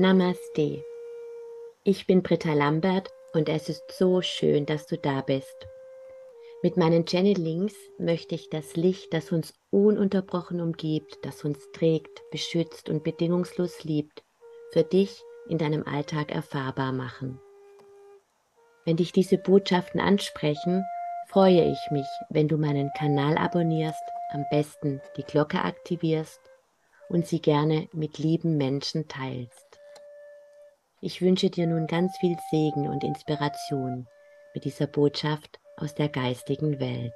Namaste. Ich bin Britta Lambert und es ist so schön, dass du da bist. Mit meinen Channelings möchte ich das Licht, das uns ununterbrochen umgibt, das uns trägt, beschützt und bedingungslos liebt, für dich in deinem Alltag erfahrbar machen. Wenn dich diese Botschaften ansprechen, freue ich mich, wenn du meinen Kanal abonnierst, am besten die Glocke aktivierst und sie gerne mit lieben Menschen teilst. Ich wünsche dir nun ganz viel Segen und Inspiration mit dieser Botschaft aus der geistigen Welt.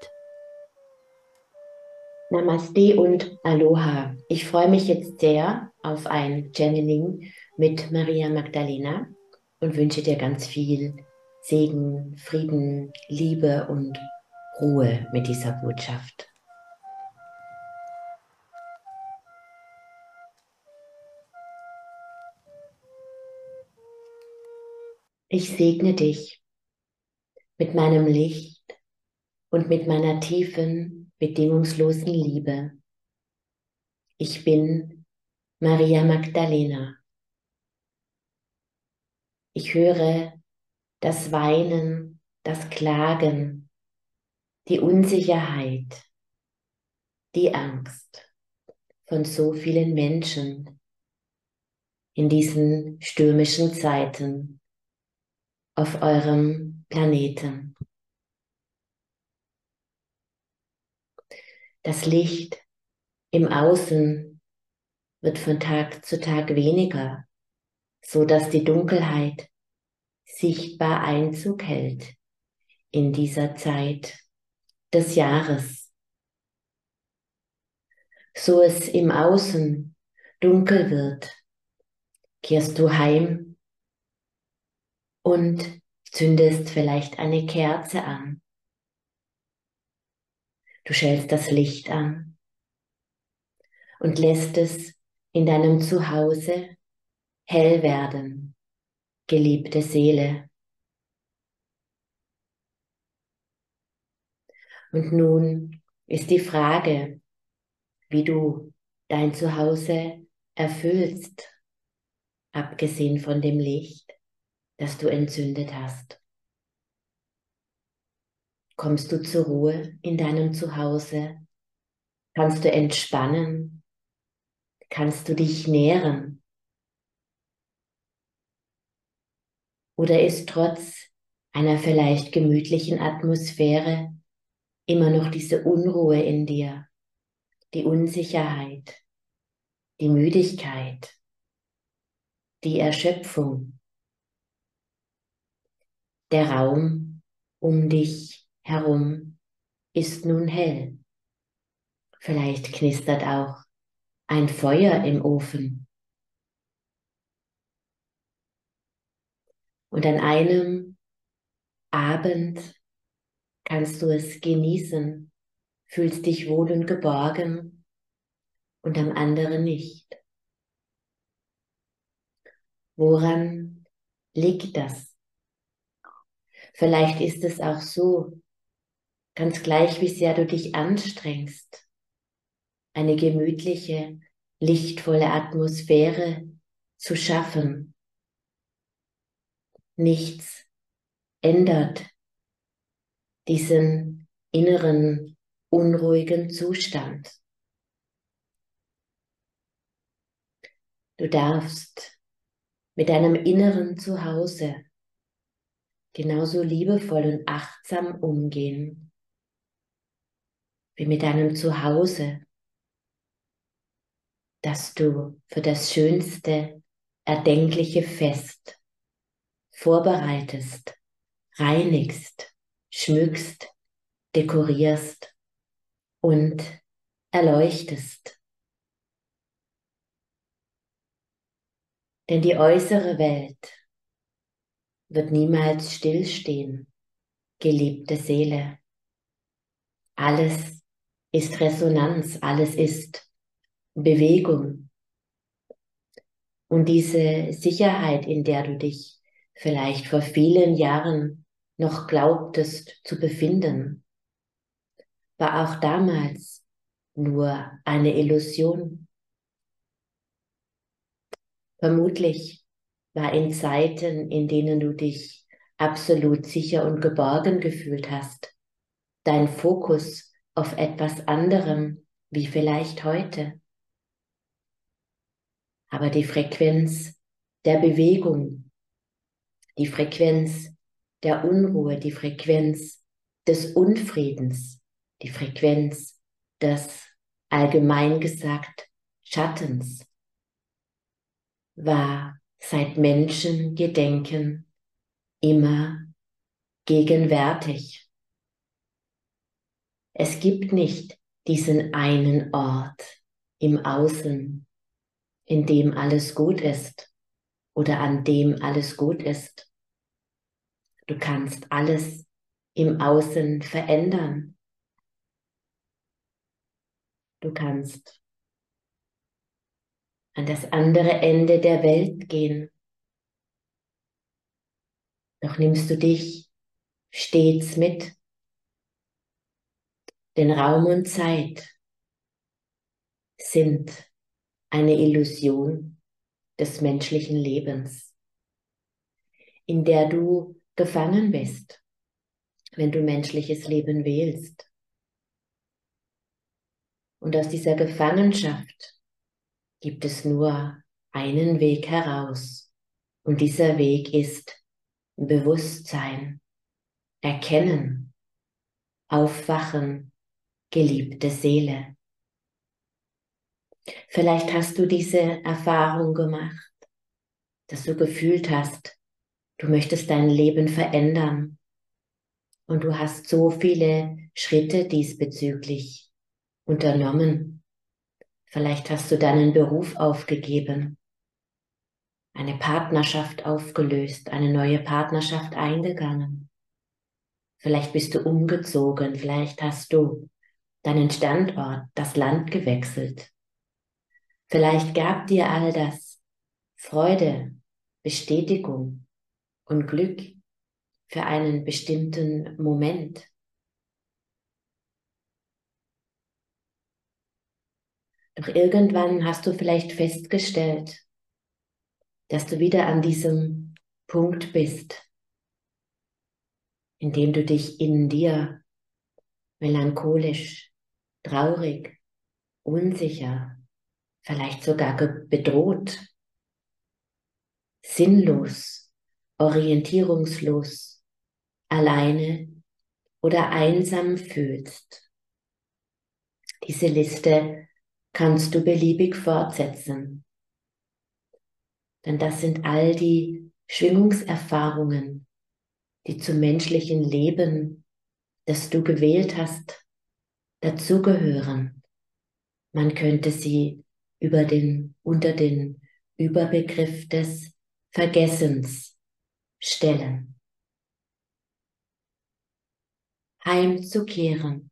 Namaste und Aloha. Ich freue mich jetzt sehr auf ein Channeling mit Maria Magdalena und wünsche dir ganz viel Segen, Frieden, Liebe und Ruhe mit dieser Botschaft. Ich segne dich mit meinem Licht und mit meiner tiefen, bedingungslosen Liebe. Ich bin Maria Magdalena. Ich höre das Weinen, das Klagen, die Unsicherheit, die Angst von so vielen Menschen in diesen stürmischen Zeiten auf eurem Planeten. Das Licht im Außen wird von Tag zu Tag weniger, so dass die Dunkelheit sichtbar Einzug hält in dieser Zeit des Jahres. So es im Außen dunkel wird, kehrst du heim und zündest vielleicht eine Kerze an. Du schälst das Licht an und lässt es in deinem Zuhause hell werden, geliebte Seele. Und nun ist die Frage, wie du dein Zuhause erfüllst, abgesehen von dem Licht das du entzündet hast. Kommst du zur Ruhe in deinem Zuhause? Kannst du entspannen? Kannst du dich nähren? Oder ist trotz einer vielleicht gemütlichen Atmosphäre immer noch diese Unruhe in dir, die Unsicherheit, die Müdigkeit, die Erschöpfung? Der Raum um dich herum ist nun hell. Vielleicht knistert auch ein Feuer im Ofen. Und an einem Abend kannst du es genießen, fühlst dich wohl und geborgen und am anderen nicht. Woran liegt das? Vielleicht ist es auch so, ganz gleich wie sehr du dich anstrengst, eine gemütliche, lichtvolle Atmosphäre zu schaffen. Nichts ändert diesen inneren unruhigen Zustand. Du darfst mit deinem inneren Zuhause genauso liebevoll und achtsam umgehen wie mit deinem Zuhause, das du für das schönste erdenkliche Fest vorbereitest, reinigst, schmückst, dekorierst und erleuchtest. Denn die äußere Welt wird niemals stillstehen, geliebte Seele. Alles ist Resonanz, alles ist Bewegung. Und diese Sicherheit, in der du dich vielleicht vor vielen Jahren noch glaubtest zu befinden, war auch damals nur eine Illusion. Vermutlich war in Zeiten, in denen du dich absolut sicher und geborgen gefühlt hast, dein Fokus auf etwas anderem, wie vielleicht heute. Aber die Frequenz der Bewegung, die Frequenz der Unruhe, die Frequenz des Unfriedens, die Frequenz des allgemein gesagt Schattens war seit Menschengedenken immer gegenwärtig. Es gibt nicht diesen einen Ort im Außen, in dem alles gut ist oder an dem alles gut ist. Du kannst alles im Außen verändern. Du kannst an das andere Ende der Welt gehen. Doch nimmst du dich stets mit. Denn Raum und Zeit sind eine Illusion des menschlichen Lebens, in der du gefangen bist, wenn du menschliches Leben wählst. Und aus dieser Gefangenschaft gibt es nur einen Weg heraus. Und dieser Weg ist Bewusstsein, Erkennen, Aufwachen, geliebte Seele. Vielleicht hast du diese Erfahrung gemacht, dass du gefühlt hast, du möchtest dein Leben verändern und du hast so viele Schritte diesbezüglich unternommen Vielleicht hast du deinen Beruf aufgegeben, eine Partnerschaft aufgelöst, eine neue Partnerschaft eingegangen. Vielleicht bist du umgezogen, vielleicht hast du deinen Standort, das Land gewechselt. Vielleicht gab dir all das Freude, Bestätigung und Glück für einen bestimmten Moment. Doch irgendwann hast du vielleicht festgestellt, dass du wieder an diesem Punkt bist, in dem du dich in dir melancholisch, traurig, unsicher, vielleicht sogar bedroht, sinnlos, orientierungslos, alleine oder einsam fühlst. Diese Liste kannst du beliebig fortsetzen. Denn das sind all die Schwingungserfahrungen, die zum menschlichen Leben, das du gewählt hast, dazugehören. Man könnte sie über den, unter den Überbegriff des Vergessens stellen. Heimzukehren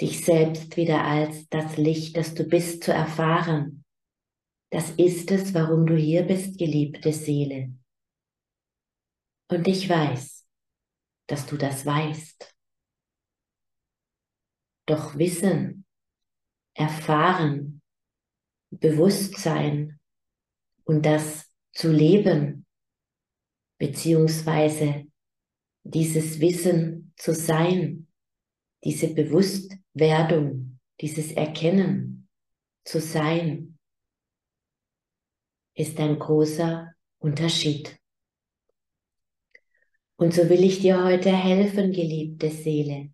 dich selbst wieder als das Licht, das du bist, zu erfahren. Das ist es, warum du hier bist, geliebte Seele. Und ich weiß, dass du das weißt. Doch Wissen, Erfahren, Bewusstsein und das zu leben, beziehungsweise dieses Wissen zu sein, diese Bewusstwerdung, dieses Erkennen zu sein, ist ein großer Unterschied. Und so will ich dir heute helfen, geliebte Seele,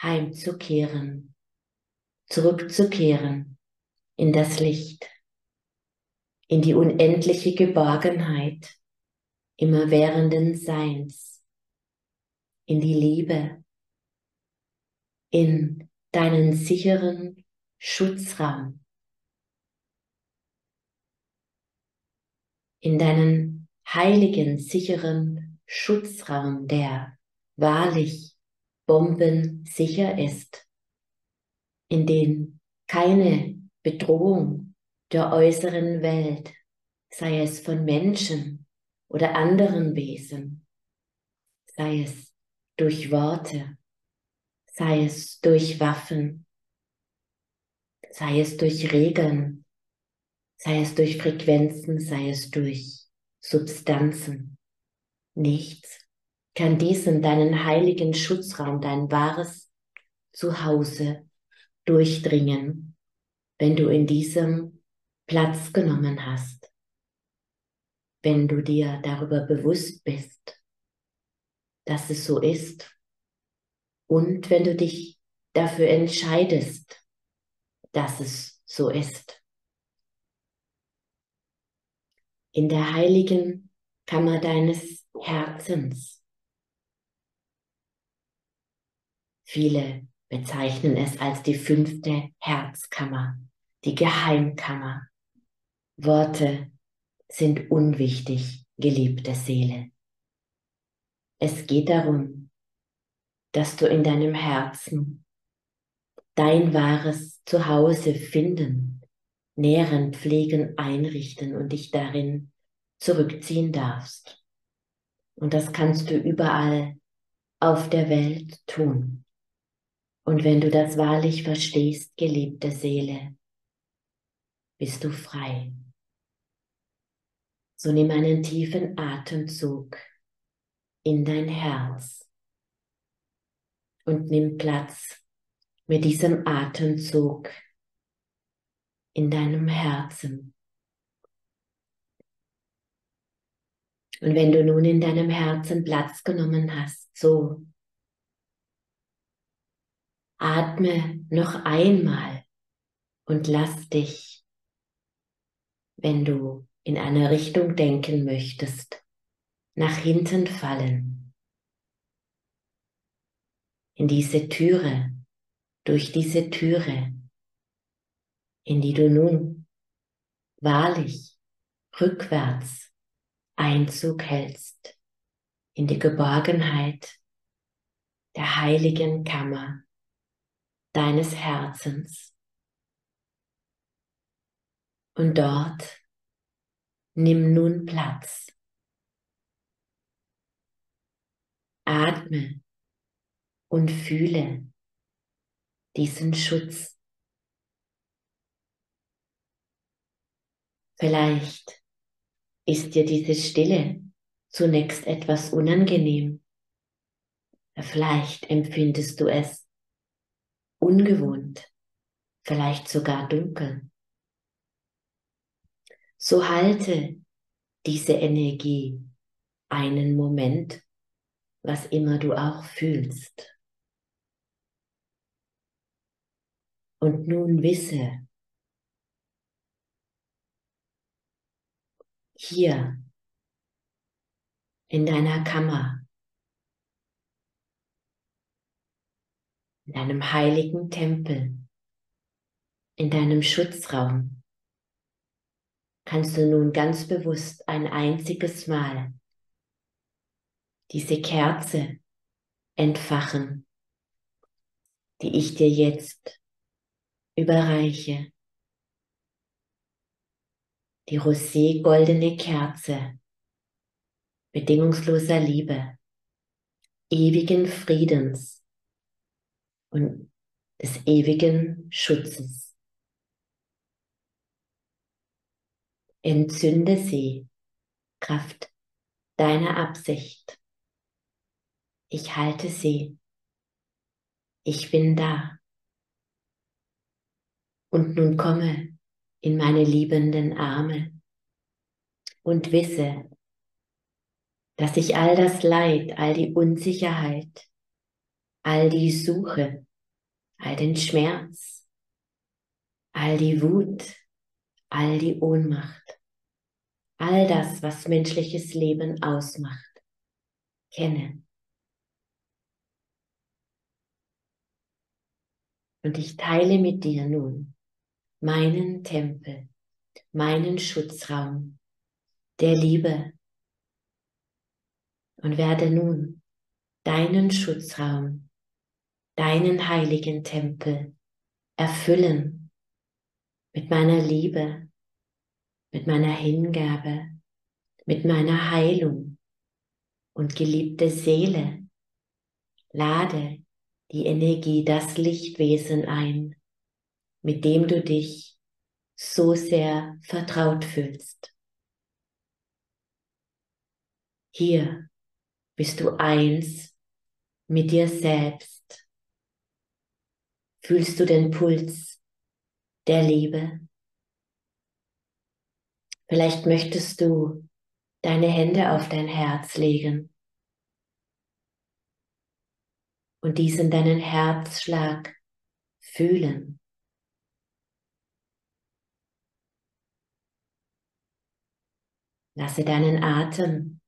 heimzukehren, zurückzukehren in das Licht, in die unendliche Geborgenheit immerwährenden Seins, in die Liebe, in deinen sicheren Schutzraum, in deinen heiligen, sicheren Schutzraum, der wahrlich bombensicher ist, in dem keine Bedrohung der äußeren Welt, sei es von Menschen oder anderen Wesen, sei es durch Worte, sei es durch Waffen, sei es durch Regeln, sei es durch Frequenzen, sei es durch Substanzen, nichts kann diesen deinen heiligen Schutzraum, dein wahres Zuhause durchdringen, wenn du in diesem Platz genommen hast, wenn du dir darüber bewusst bist, dass es so ist und wenn du dich dafür entscheidest, dass es so ist. In der heiligen Kammer deines Herzens. Viele bezeichnen es als die fünfte Herzkammer, die Geheimkammer. Worte sind unwichtig, geliebte Seele. Es geht darum, dass du in deinem Herzen dein wahres Zuhause finden, nähren, pflegen, einrichten und dich darin zurückziehen darfst. Und das kannst du überall auf der Welt tun. Und wenn du das wahrlich verstehst, geliebte Seele, bist du frei. So nimm einen tiefen Atemzug in dein Herz und nimm Platz mit diesem Atemzug in deinem Herzen. Und wenn du nun in deinem Herzen Platz genommen hast, so atme noch einmal und lass dich, wenn du in eine Richtung denken möchtest, nach hinten fallen. In diese Türe, durch diese Türe, in die du nun wahrlich rückwärts Einzug hältst in die Geborgenheit der heiligen Kammer deines Herzens. Und dort Nimm nun Platz. Atme und fühle diesen Schutz. Vielleicht ist dir diese Stille zunächst etwas unangenehm. Vielleicht empfindest du es ungewohnt, vielleicht sogar dunkel. So halte diese Energie einen Moment, was immer du auch fühlst. Und nun wisse, hier in deiner Kammer, in deinem heiligen Tempel, in deinem Schutzraum, kannst du nun ganz bewusst ein einziges Mal diese Kerze entfachen, die ich dir jetzt überreiche. Die rosé-goldene Kerze bedingungsloser Liebe, ewigen Friedens und des ewigen Schutzes. Entzünde sie, Kraft deiner Absicht. Ich halte sie. Ich bin da. Und nun komme in meine liebenden Arme und wisse, dass ich all das Leid, all die Unsicherheit, all die Suche, all den Schmerz, all die Wut, all die Ohnmacht, all das, was menschliches Leben ausmacht, kenne. Und ich teile mit dir nun meinen Tempel, meinen Schutzraum der Liebe. Und werde nun deinen Schutzraum, deinen heiligen Tempel erfüllen mit meiner Liebe, mit meiner Hingabe, mit meiner Heilung. Und geliebte Seele, lade die Energie, das Lichtwesen ein, mit dem du dich so sehr vertraut fühlst. Hier bist du eins mit dir selbst. Fühlst du den Puls der Liebe? Vielleicht möchtest du deine Hände auf dein Herz legen und diesen deinen Herzschlag fühlen. Lasse deinen Atem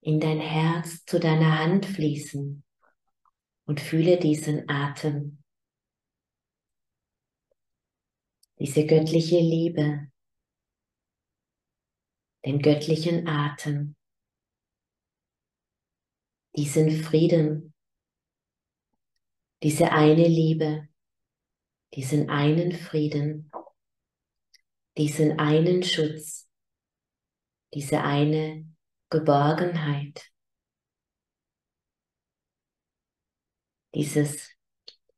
in dein Herz zu deiner Hand fließen und fühle diesen Atem, diese göttliche Liebe, den göttlichen Atem, diesen Frieden, diese eine Liebe, diesen einen Frieden, diesen einen Schutz, diese eine Geborgenheit, dieses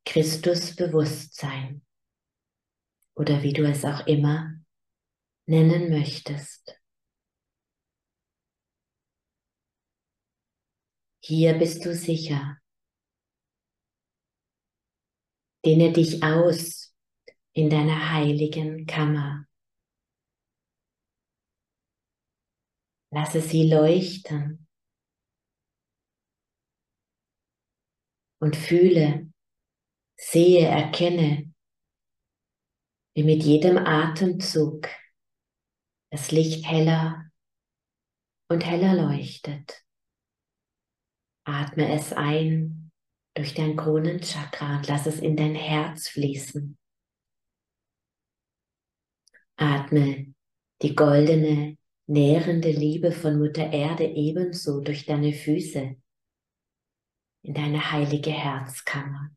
Christusbewusstsein oder wie du es auch immer nennen möchtest. Hier bist du sicher. Dehne dich aus in deiner heiligen Kammer. Lasse sie leuchten und fühle, sehe, erkenne, wie mit jedem Atemzug das Licht heller und heller leuchtet. Atme es ein durch dein Kronenchakra und lass es in dein Herz fließen. Atme die goldene, nährende Liebe von Mutter Erde ebenso durch deine Füße in deine heilige Herzkammer.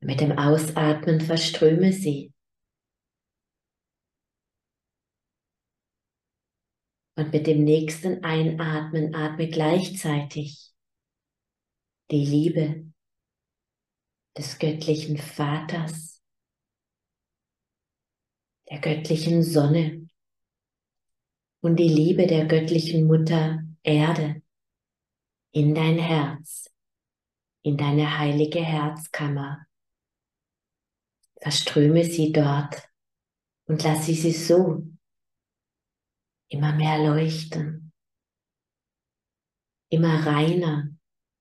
Mit dem Ausatmen verströme sie Und mit dem nächsten Einatmen atme gleichzeitig die Liebe des göttlichen Vaters, der göttlichen Sonne und die Liebe der göttlichen Mutter Erde in dein Herz, in deine heilige Herzkammer. Verströme sie dort und lass sie sie so immer mehr leuchten, immer reiner,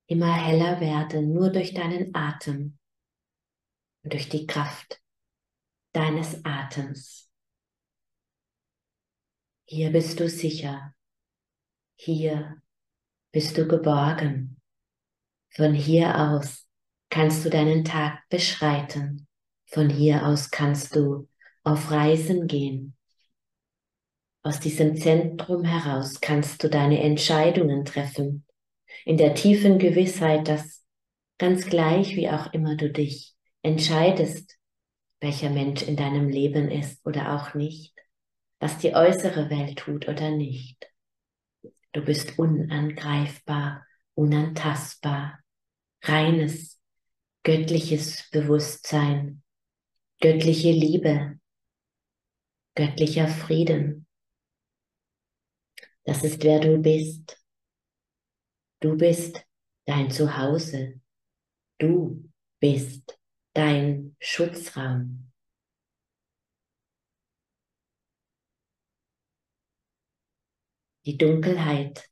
immer heller werden, nur durch deinen Atem und durch die Kraft deines Atems. Hier bist du sicher, hier bist du geborgen. Von hier aus kannst du deinen Tag beschreiten, von hier aus kannst du auf Reisen gehen, aus diesem Zentrum heraus kannst du deine Entscheidungen treffen, in der tiefen Gewissheit, dass ganz gleich wie auch immer du dich entscheidest, welcher Mensch in deinem Leben ist oder auch nicht, was die äußere Welt tut oder nicht. Du bist unangreifbar, unantastbar, reines, göttliches Bewusstsein, göttliche Liebe, göttlicher Frieden, das ist wer du bist. Du bist dein Zuhause. Du bist dein Schutzraum. Die Dunkelheit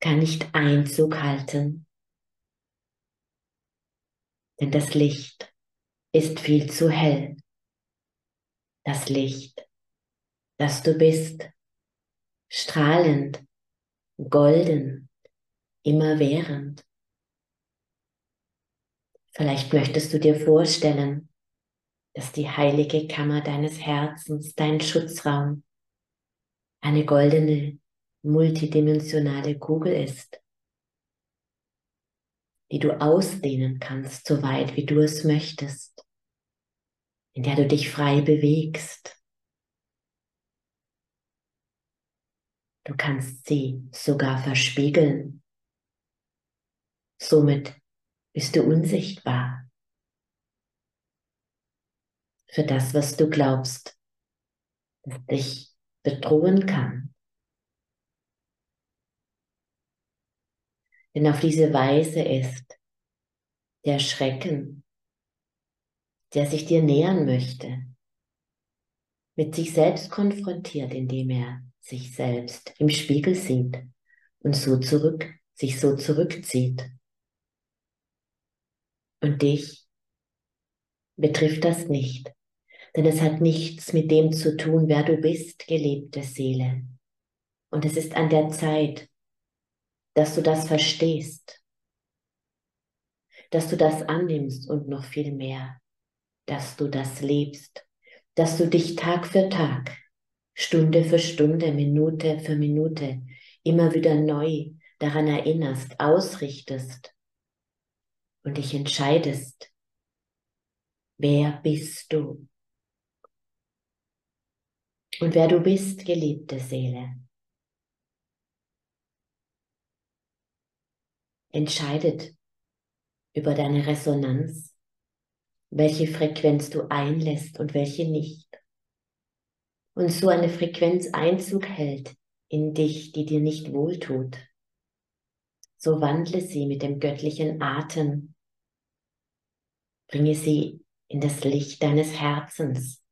kann nicht Einzug halten, denn das Licht ist viel zu hell. Das Licht dass du bist, strahlend, golden, immerwährend. Vielleicht möchtest du dir vorstellen, dass die heilige Kammer deines Herzens, dein Schutzraum, eine goldene, multidimensionale Kugel ist, die du ausdehnen kannst, so weit wie du es möchtest, in der du dich frei bewegst, Du kannst sie sogar verspiegeln. Somit bist du unsichtbar für das, was du glaubst, das dich bedrohen kann. Denn auf diese Weise ist der Schrecken, der sich dir nähern möchte, mit sich selbst konfrontiert, indem er sich selbst im Spiegel sieht und so zurück, sich so zurückzieht. Und dich betrifft das nicht, denn es hat nichts mit dem zu tun, wer du bist, gelebte Seele. Und es ist an der Zeit, dass du das verstehst, dass du das annimmst und noch viel mehr, dass du das lebst, dass du dich Tag für Tag, Stunde für Stunde, Minute für Minute immer wieder neu daran erinnerst, ausrichtest und dich entscheidest, wer bist du? Und wer du bist, geliebte Seele, entscheidet über deine Resonanz, welche Frequenz du einlässt und welche nicht. Und so eine Frequenz Einzug hält in dich, die dir nicht wohltut, so wandle sie mit dem göttlichen Atem, bringe sie in das Licht deines Herzens.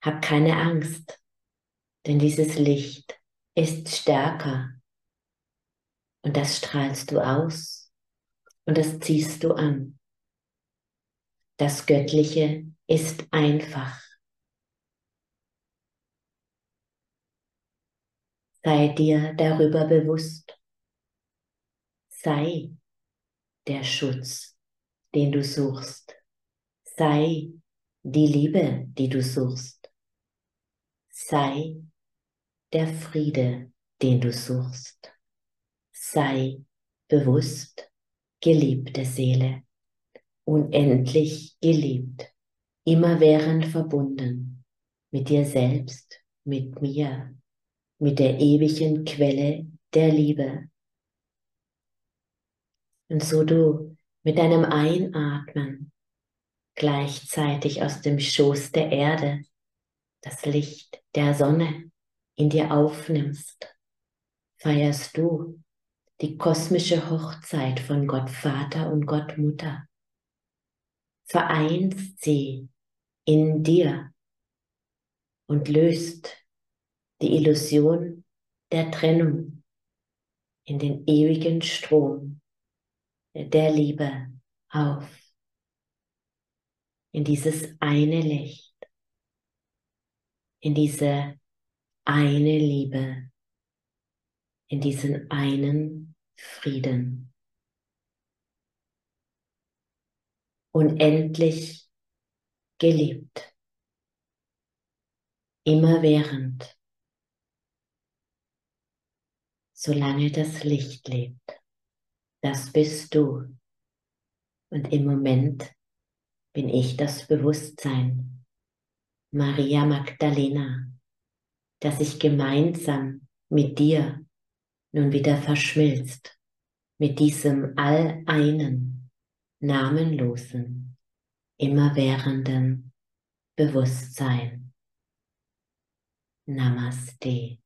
Hab keine Angst, denn dieses Licht ist stärker und das strahlst du aus und das ziehst du an. Das Göttliche ist einfach. Sei dir darüber bewusst. Sei der Schutz, den du suchst. Sei die Liebe, die du suchst. Sei der Friede, den du suchst sei bewusst, geliebte Seele, unendlich geliebt, immerwährend verbunden mit dir selbst, mit mir, mit der ewigen Quelle der Liebe. Und so du mit deinem Einatmen gleichzeitig aus dem Schoß der Erde das Licht der Sonne in dir aufnimmst, feierst du die kosmische Hochzeit von Gott Vater und Gott Mutter. Vereinst sie in dir und löst die Illusion der Trennung in den ewigen Strom der Liebe auf, in dieses eine Licht, in diese eine Liebe, in diesen einen Frieden. Unendlich geliebt. Immerwährend. Solange das Licht lebt. Das bist du. Und im Moment bin ich das Bewusstsein, Maria Magdalena, dass ich gemeinsam mit dir nun wieder verschmilzt mit diesem alleinen, namenlosen, immerwährenden Bewusstsein. Namaste.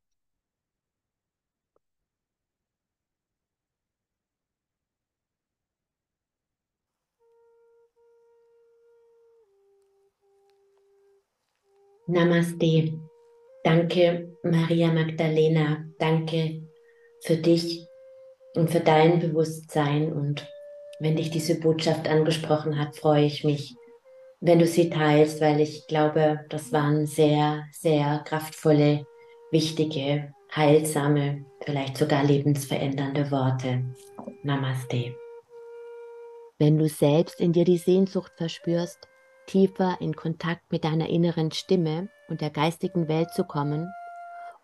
Namaste. Danke, Maria Magdalena. Danke für dich und für dein Bewusstsein. Und wenn dich diese Botschaft angesprochen hat, freue ich mich, wenn du sie teilst, weil ich glaube, das waren sehr, sehr kraftvolle, wichtige, heilsame, vielleicht sogar lebensverändernde Worte. Namaste. Wenn du selbst in dir die Sehnsucht verspürst, tiefer in Kontakt mit deiner inneren Stimme und der geistigen Welt zu kommen,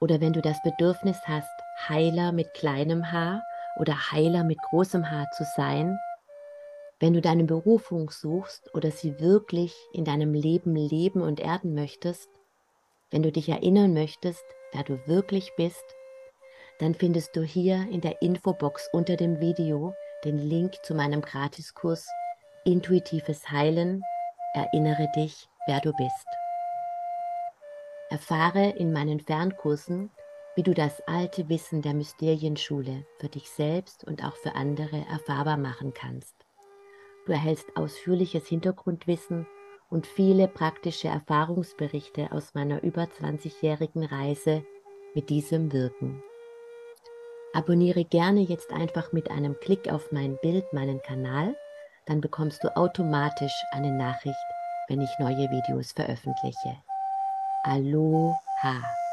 oder wenn du das Bedürfnis hast, Heiler mit kleinem Haar oder Heiler mit großem Haar zu sein, wenn du deine Berufung suchst oder sie wirklich in deinem Leben leben und erden möchtest, wenn du dich erinnern möchtest, wer du wirklich bist, dann findest du hier in der Infobox unter dem Video den Link zu meinem Gratiskurs Intuitives Heilen. Erinnere dich, wer du bist. Erfahre in meinen Fernkursen, wie du das alte Wissen der Mysterienschule für dich selbst und auch für andere erfahrbar machen kannst. Du erhältst ausführliches Hintergrundwissen und viele praktische Erfahrungsberichte aus meiner über 20-jährigen Reise mit diesem Wirken. Abonniere gerne jetzt einfach mit einem Klick auf mein Bild meinen Kanal, dann bekommst du automatisch eine Nachricht, wenn ich neue Videos veröffentliche. Aloha!